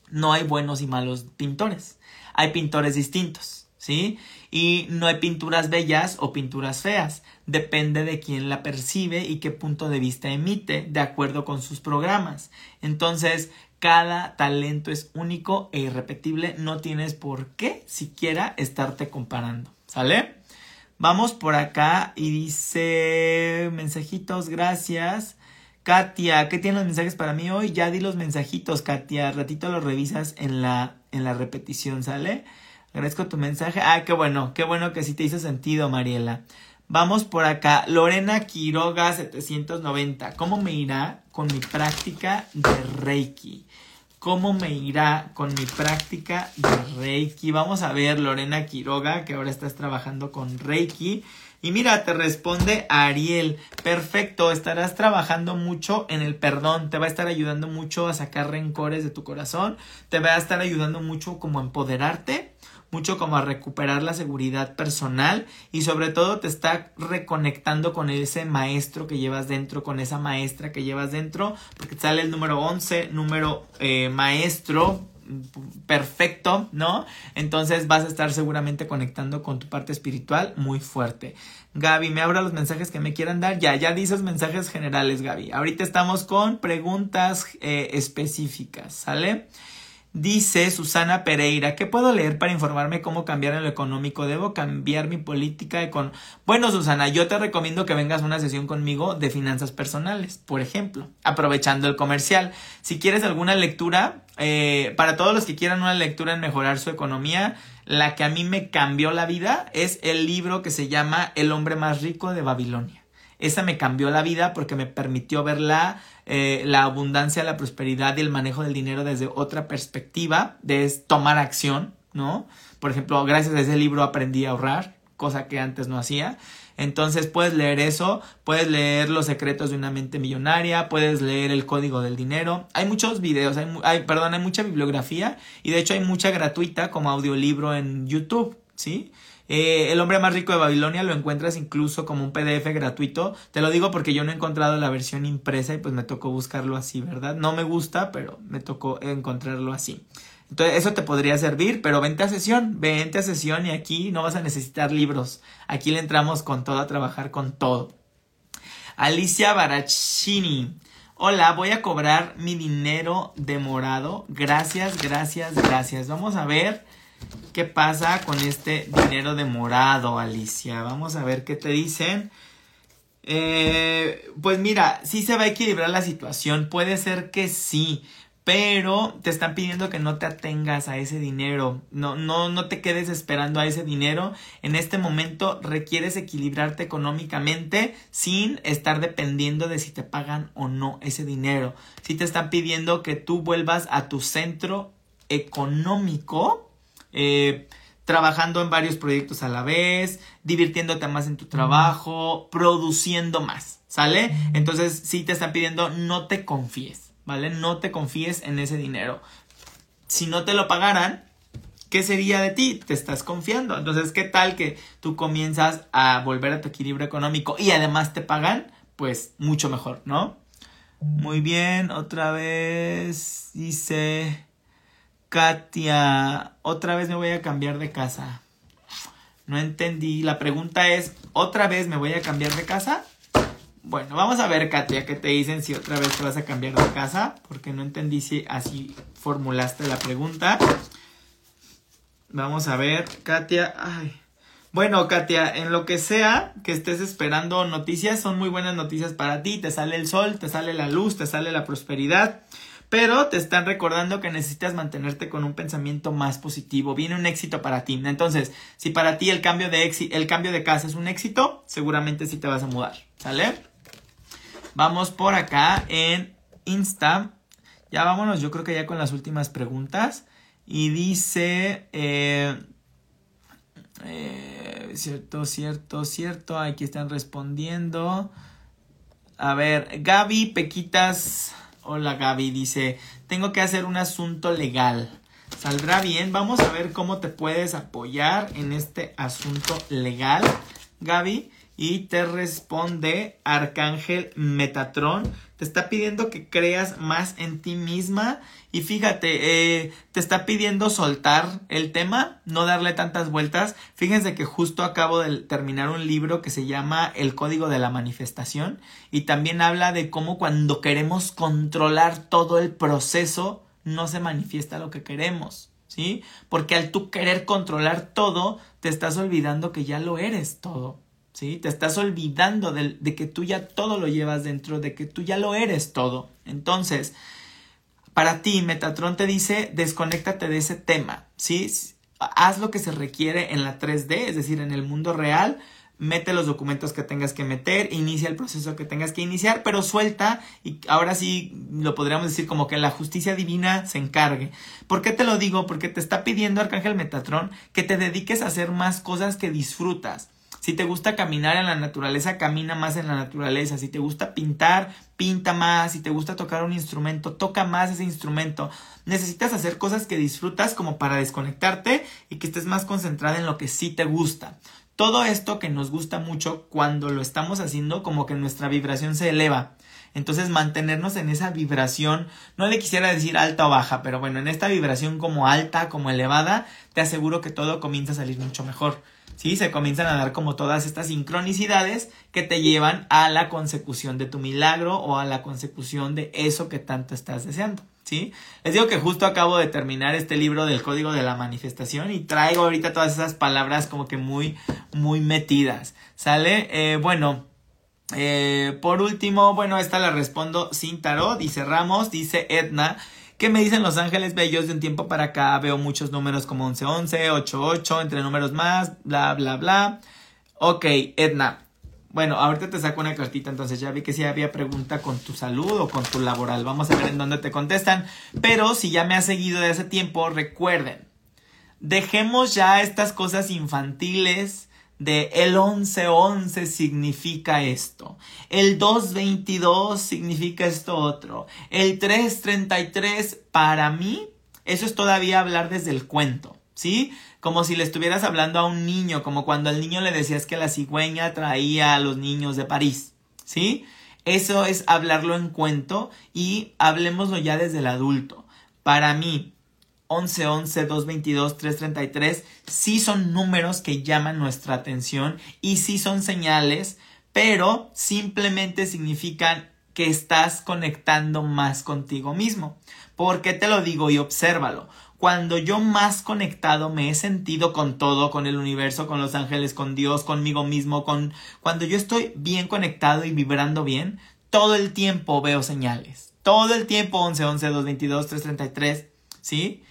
no hay buenos y malos pintores. Hay pintores distintos. ¿Sí? Y no hay pinturas bellas o pinturas feas, depende de quién la percibe y qué punto de vista emite, de acuerdo con sus programas. Entonces, cada talento es único e irrepetible, no tienes por qué siquiera estarte comparando, ¿sale? Vamos por acá y dice mensajitos, gracias. Katia, ¿qué tienen los mensajes para mí hoy? Ya di los mensajitos, Katia. Ratito los revisas en la, en la repetición, ¿sale? Agradezco tu mensaje. Ah, qué bueno, qué bueno que sí te hizo sentido, Mariela. Vamos por acá. Lorena Quiroga 790. ¿Cómo me irá con mi práctica de Reiki? ¿Cómo me irá con mi práctica de Reiki? Vamos a ver, Lorena Quiroga, que ahora estás trabajando con Reiki. Y mira, te responde Ariel. Perfecto, estarás trabajando mucho en el perdón. Te va a estar ayudando mucho a sacar rencores de tu corazón. Te va a estar ayudando mucho como a empoderarte mucho como a recuperar la seguridad personal y sobre todo te está reconectando con ese maestro que llevas dentro, con esa maestra que llevas dentro, porque sale el número 11, número eh, maestro, perfecto, ¿no? Entonces vas a estar seguramente conectando con tu parte espiritual muy fuerte. Gaby, me abra los mensajes que me quieran dar. Ya, ya dices mensajes generales, Gaby. Ahorita estamos con preguntas eh, específicas, ¿sale? Dice Susana Pereira, ¿qué puedo leer para informarme cómo cambiar en lo económico? ¿Debo cambiar mi política con Bueno, Susana, yo te recomiendo que vengas a una sesión conmigo de finanzas personales, por ejemplo, aprovechando el comercial. Si quieres alguna lectura, eh, para todos los que quieran una lectura en mejorar su economía, la que a mí me cambió la vida es el libro que se llama El hombre más rico de Babilonia. Esa me cambió la vida porque me permitió ver la, eh, la abundancia, la prosperidad y el manejo del dinero desde otra perspectiva, de tomar acción, ¿no? Por ejemplo, gracias a ese libro aprendí a ahorrar, cosa que antes no hacía. Entonces puedes leer eso, puedes leer Los secretos de una mente millonaria, puedes leer El código del dinero. Hay muchos videos, hay, hay, perdón, hay mucha bibliografía y de hecho hay mucha gratuita como audiolibro en YouTube, ¿sí? Eh, el hombre más rico de Babilonia lo encuentras incluso como un PDF gratuito. Te lo digo porque yo no he encontrado la versión impresa y pues me tocó buscarlo así, ¿verdad? No me gusta, pero me tocó encontrarlo así. Entonces, eso te podría servir, pero vente a sesión, vente a sesión y aquí no vas a necesitar libros. Aquí le entramos con todo a trabajar con todo. Alicia Barachini. Hola, voy a cobrar mi dinero de morado. Gracias, gracias, gracias. Vamos a ver ¿Qué pasa con este dinero de morado, Alicia? Vamos a ver qué te dicen. Eh, pues mira, sí se va a equilibrar la situación. Puede ser que sí. Pero te están pidiendo que no te atengas a ese dinero. No, no, no te quedes esperando a ese dinero. En este momento requieres equilibrarte económicamente sin estar dependiendo de si te pagan o no ese dinero. Si te están pidiendo que tú vuelvas a tu centro económico eh, trabajando en varios proyectos a la vez, divirtiéndote más en tu trabajo, produciendo más, ¿sale? Entonces, si te están pidiendo, no te confíes, ¿vale? No te confíes en ese dinero. Si no te lo pagaran, ¿qué sería de ti? Te estás confiando. Entonces, ¿qué tal que tú comienzas a volver a tu equilibrio económico y además te pagan? Pues mucho mejor, ¿no? Muy bien, otra vez dice... Katia, otra vez me voy a cambiar de casa. No entendí. La pregunta es, ¿otra vez me voy a cambiar de casa? Bueno, vamos a ver, Katia, qué te dicen si otra vez te vas a cambiar de casa, porque no entendí si así formulaste la pregunta. Vamos a ver, Katia. Ay. Bueno, Katia, en lo que sea que estés esperando noticias, son muy buenas noticias para ti. Te sale el sol, te sale la luz, te sale la prosperidad. Pero te están recordando que necesitas mantenerte con un pensamiento más positivo. Viene un éxito para ti. Entonces, si para ti el cambio de, el cambio de casa es un éxito, seguramente sí te vas a mudar. ¿Sale? Vamos por acá en Insta. Ya vámonos, yo creo que ya con las últimas preguntas. Y dice... Eh, eh, cierto, cierto, cierto. Aquí están respondiendo. A ver, Gaby Pequitas. Hola Gaby, dice, tengo que hacer un asunto legal. ¿Saldrá bien? Vamos a ver cómo te puedes apoyar en este asunto legal, Gaby. Y te responde Arcángel Metatron. Te está pidiendo que creas más en ti misma. Y fíjate, eh, te está pidiendo soltar el tema, no darle tantas vueltas. Fíjense que justo acabo de terminar un libro que se llama El Código de la Manifestación. Y también habla de cómo cuando queremos controlar todo el proceso, no se manifiesta lo que queremos. ¿Sí? Porque al tú querer controlar todo, te estás olvidando que ya lo eres todo. ¿Sí? Te estás olvidando de, de, que tú ya todo lo llevas dentro, de que tú ya lo eres todo. Entonces, para ti, Metatron te dice, desconéctate de ese tema, ¿sí? Haz lo que se requiere en la 3D, es decir, en el mundo real, mete los documentos que tengas que meter, inicia el proceso que tengas que iniciar, pero suelta y ahora sí lo podríamos decir como que la justicia divina se encargue. ¿Por qué te lo digo? Porque te está pidiendo Arcángel Metatron que te dediques a hacer más cosas que disfrutas. Si te gusta caminar en la naturaleza, camina más en la naturaleza. Si te gusta pintar, pinta más. Si te gusta tocar un instrumento, toca más ese instrumento. Necesitas hacer cosas que disfrutas como para desconectarte y que estés más concentrada en lo que sí te gusta. Todo esto que nos gusta mucho cuando lo estamos haciendo como que nuestra vibración se eleva. Entonces mantenernos en esa vibración, no le quisiera decir alta o baja, pero bueno, en esta vibración como alta, como elevada, te aseguro que todo comienza a salir mucho mejor. ¿Sí? Se comienzan a dar como todas estas sincronicidades que te llevan a la consecución de tu milagro o a la consecución de eso que tanto estás deseando. ¿Sí? Les digo que justo acabo de terminar este libro del código de la manifestación y traigo ahorita todas esas palabras como que muy, muy metidas. ¿Sale? Eh, bueno, eh, por último, bueno, esta la respondo sin tarot y cerramos, dice Edna. ¿Qué me dicen los ángeles bellos de un tiempo para acá? Veo muchos números como 1111, 88, entre números más, bla, bla, bla. Ok, Edna. Bueno, ahorita te saco una cartita, entonces ya vi que sí había pregunta con tu salud o con tu laboral. Vamos a ver en dónde te contestan. Pero si ya me has seguido de hace tiempo, recuerden, dejemos ya estas cosas infantiles de el 1111 significa esto, el 222 significa esto otro, el 333 para mí, eso es todavía hablar desde el cuento, ¿sí? Como si le estuvieras hablando a un niño, como cuando al niño le decías que la cigüeña traía a los niños de París, ¿sí? Eso es hablarlo en cuento y hablemoslo ya desde el adulto. Para mí, 11, 11, 222, 333, sí son números que llaman nuestra atención y sí son señales, pero simplemente significan que estás conectando más contigo mismo. ¿Por qué te lo digo y obsérvalo? Cuando yo más conectado me he sentido con todo, con el universo, con los ángeles, con Dios, conmigo mismo, con cuando yo estoy bien conectado y vibrando bien, todo el tiempo veo señales. Todo el tiempo 11, 11, 222, 333, ¿sí?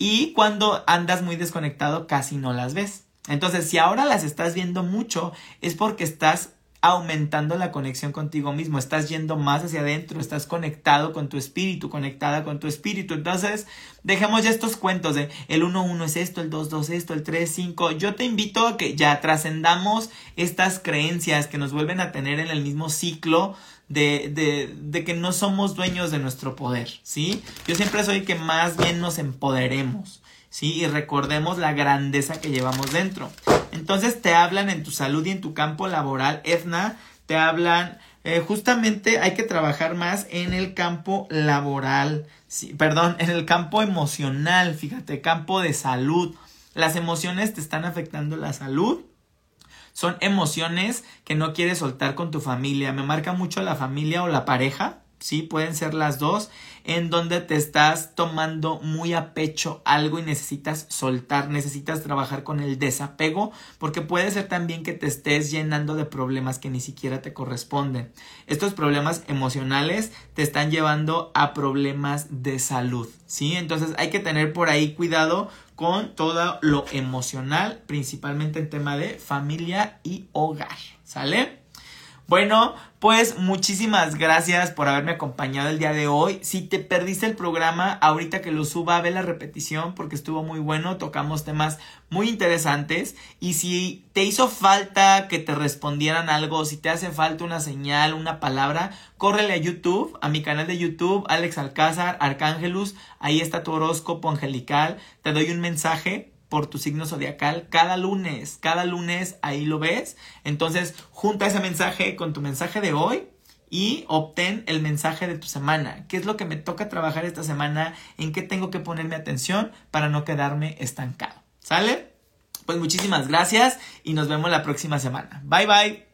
Y cuando andas muy desconectado casi no las ves. Entonces, si ahora las estás viendo mucho, es porque estás aumentando la conexión contigo mismo, estás yendo más hacia adentro, estás conectado con tu espíritu, conectada con tu espíritu. Entonces, dejemos ya estos cuentos de el 1-1 es esto, el 2-2 esto, el 3-5. Yo te invito a que ya trascendamos estas creencias que nos vuelven a tener en el mismo ciclo de, de, de, que no somos dueños de nuestro poder, ¿sí? Yo siempre soy que más bien nos empoderemos, ¿sí? Y recordemos la grandeza que llevamos dentro. Entonces te hablan en tu salud y en tu campo laboral, Edna, te hablan, eh, justamente hay que trabajar más en el campo laboral, sí, perdón, en el campo emocional, fíjate, campo de salud. Las emociones te están afectando la salud. Son emociones que no quieres soltar con tu familia. Me marca mucho la familia o la pareja. Sí, pueden ser las dos, en donde te estás tomando muy a pecho algo y necesitas soltar, necesitas trabajar con el desapego, porque puede ser también que te estés llenando de problemas que ni siquiera te corresponden. Estos problemas emocionales te están llevando a problemas de salud, ¿sí? Entonces hay que tener por ahí cuidado con todo lo emocional, principalmente en tema de familia y hogar, ¿sale? Bueno, pues muchísimas gracias por haberme acompañado el día de hoy. Si te perdiste el programa, ahorita que lo suba, ve la repetición porque estuvo muy bueno, tocamos temas muy interesantes. Y si te hizo falta que te respondieran algo, si te hace falta una señal, una palabra, córrele a YouTube, a mi canal de YouTube, Alex Alcázar, Arcángelus, ahí está tu horóscopo angelical, te doy un mensaje por tu signo zodiacal cada lunes. Cada lunes ahí lo ves. Entonces, junta ese mensaje con tu mensaje de hoy y obtén el mensaje de tu semana. ¿Qué es lo que me toca trabajar esta semana? ¿En qué tengo que ponerme atención para no quedarme estancado? ¿Sale? Pues muchísimas gracias y nos vemos la próxima semana. Bye bye.